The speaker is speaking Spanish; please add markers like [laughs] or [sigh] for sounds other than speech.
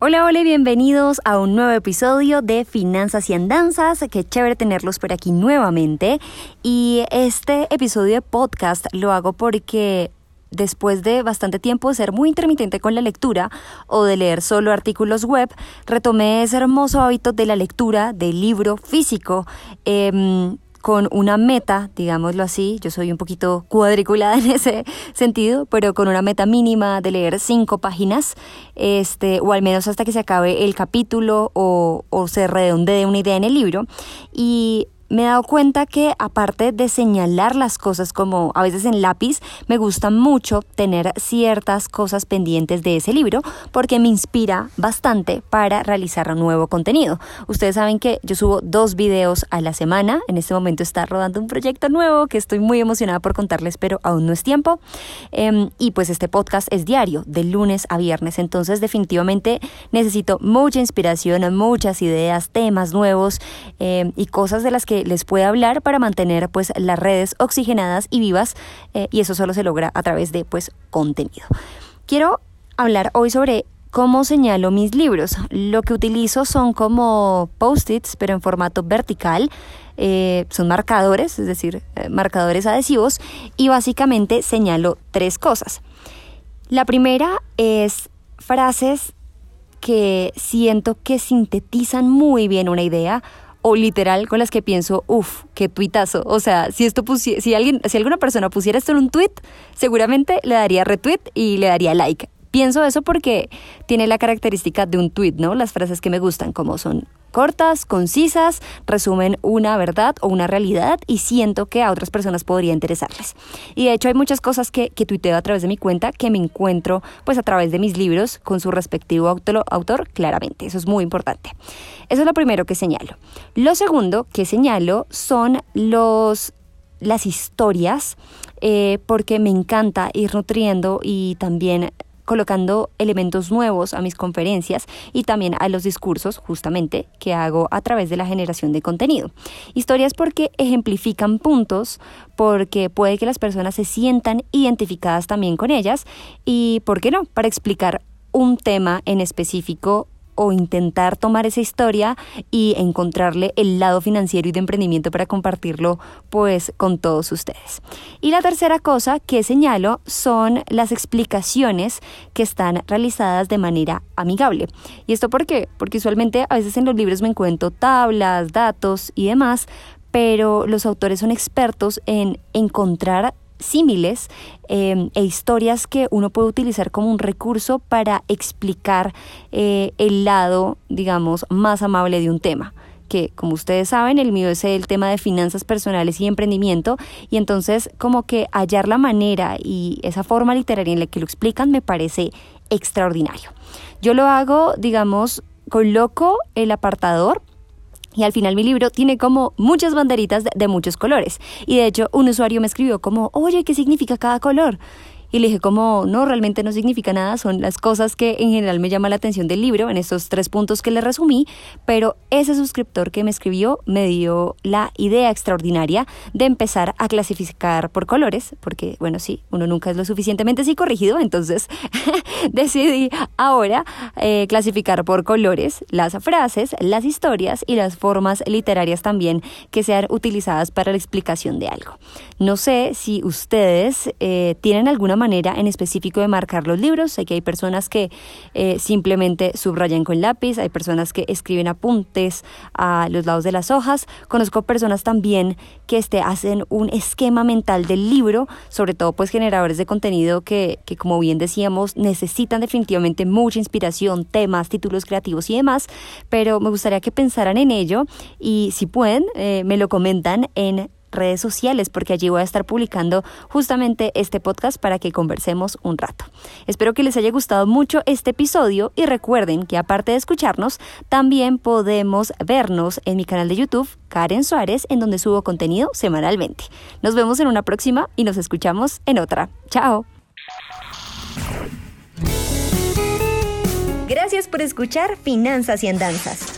Hola, hola bienvenidos a un nuevo episodio de Finanzas y Andanzas. Qué chévere tenerlos por aquí nuevamente. Y este episodio de podcast lo hago porque después de bastante tiempo de ser muy intermitente con la lectura o de leer solo artículos web, retomé ese hermoso hábito de la lectura del libro físico. Em, con una meta, digámoslo así, yo soy un poquito cuadriculada [laughs] en ese sentido, pero con una meta mínima de leer cinco páginas, este, o al menos hasta que se acabe el capítulo o, o se redondee una idea en el libro. Y me he dado cuenta que aparte de señalar las cosas como a veces en lápiz, me gusta mucho tener ciertas cosas pendientes de ese libro porque me inspira bastante para realizar nuevo contenido. Ustedes saben que yo subo dos videos a la semana. En este momento está rodando un proyecto nuevo que estoy muy emocionada por contarles, pero aún no es tiempo. Em, y pues este podcast es diario, de lunes a viernes. Entonces definitivamente necesito mucha inspiración, muchas ideas, temas nuevos em, y cosas de las que les puede hablar para mantener pues las redes oxigenadas y vivas eh, y eso solo se logra a través de pues contenido. Quiero hablar hoy sobre cómo señalo mis libros. Lo que utilizo son como post-its pero en formato vertical. Eh, son marcadores, es decir, eh, marcadores adhesivos y básicamente señalo tres cosas. La primera es frases que siento que sintetizan muy bien una idea o literal con las que pienso, uff, qué tuitazo. O sea, si esto si alguien, si alguna persona pusiera esto en un tweet, seguramente le daría retweet y le daría like. Pienso eso porque tiene la característica de un tweet, ¿no? Las frases que me gustan, como son cortas, concisas, resumen una verdad o una realidad y siento que a otras personas podría interesarles. Y de hecho hay muchas cosas que, que tuiteo a través de mi cuenta que me encuentro pues a través de mis libros con su respectivo autor, autor claramente. Eso es muy importante. Eso es lo primero que señalo. Lo segundo que señalo son los las historias eh, porque me encanta ir nutriendo y también colocando elementos nuevos a mis conferencias y también a los discursos justamente que hago a través de la generación de contenido. Historias porque ejemplifican puntos, porque puede que las personas se sientan identificadas también con ellas y, ¿por qué no?, para explicar un tema en específico o intentar tomar esa historia y encontrarle el lado financiero y de emprendimiento para compartirlo pues con todos ustedes. Y la tercera cosa que señalo son las explicaciones que están realizadas de manera amigable. ¿Y esto por qué? Porque usualmente a veces en los libros me encuentro tablas, datos y demás, pero los autores son expertos en encontrar símiles em, e historias que uno puede utilizar como un recurso para explicar eh, el lado, digamos, más amable de un tema que como ustedes saben, el mío es el tema de finanzas personales y emprendimiento, y entonces como que hallar la manera y esa forma literaria en la que lo explican me parece extraordinario. Yo lo hago, digamos, coloco el apartador y al final mi libro tiene como muchas banderitas de, muchos colores. Y de hecho un usuario me escribió como, oye, ¿qué significa cada color? Y le dije como, no, realmente no significa nada, son las cosas que en general me llaman la atención del libro, en estos tres puntos que le resumí, pero ese suscriptor que me escribió me dio la idea extraordinaria de empezar a clasificar por colores, porque bueno, sí, uno nunca es lo suficientemente corregido, entonces [laughs] decidí ahora eh, clasificar por colores las frases, las historias y las formas literarias también que sean utilizadas para la explicación de algo. No sé si ustedes eh, tienen alguna manera en específico de marcar los libros. Que hay personas que eh, simplemente subrayan con lápiz, hay personas que escriben apuntes a los lados de las hojas. Conozco personas también que este, hacen un esquema mental del libro, sobre todo pues generadores de contenido que, que como bien decíamos necesitan definitivamente mucha inspiración, temas, títulos creativos y demás, pero me gustaría que pensaran en ello y si pueden, eh, me lo comentan en redes sociales porque allí voy a estar publicando justamente este podcast para que conversemos un rato. Espero que les haya gustado mucho este episodio y recuerden que aparte de escucharnos, también podemos vernos en mi canal de YouTube, Karen Suárez, en donde subo contenido semanalmente. Nos vemos en una próxima y nos escuchamos en otra. Chao. Gracias por escuchar Finanzas y Andanzas.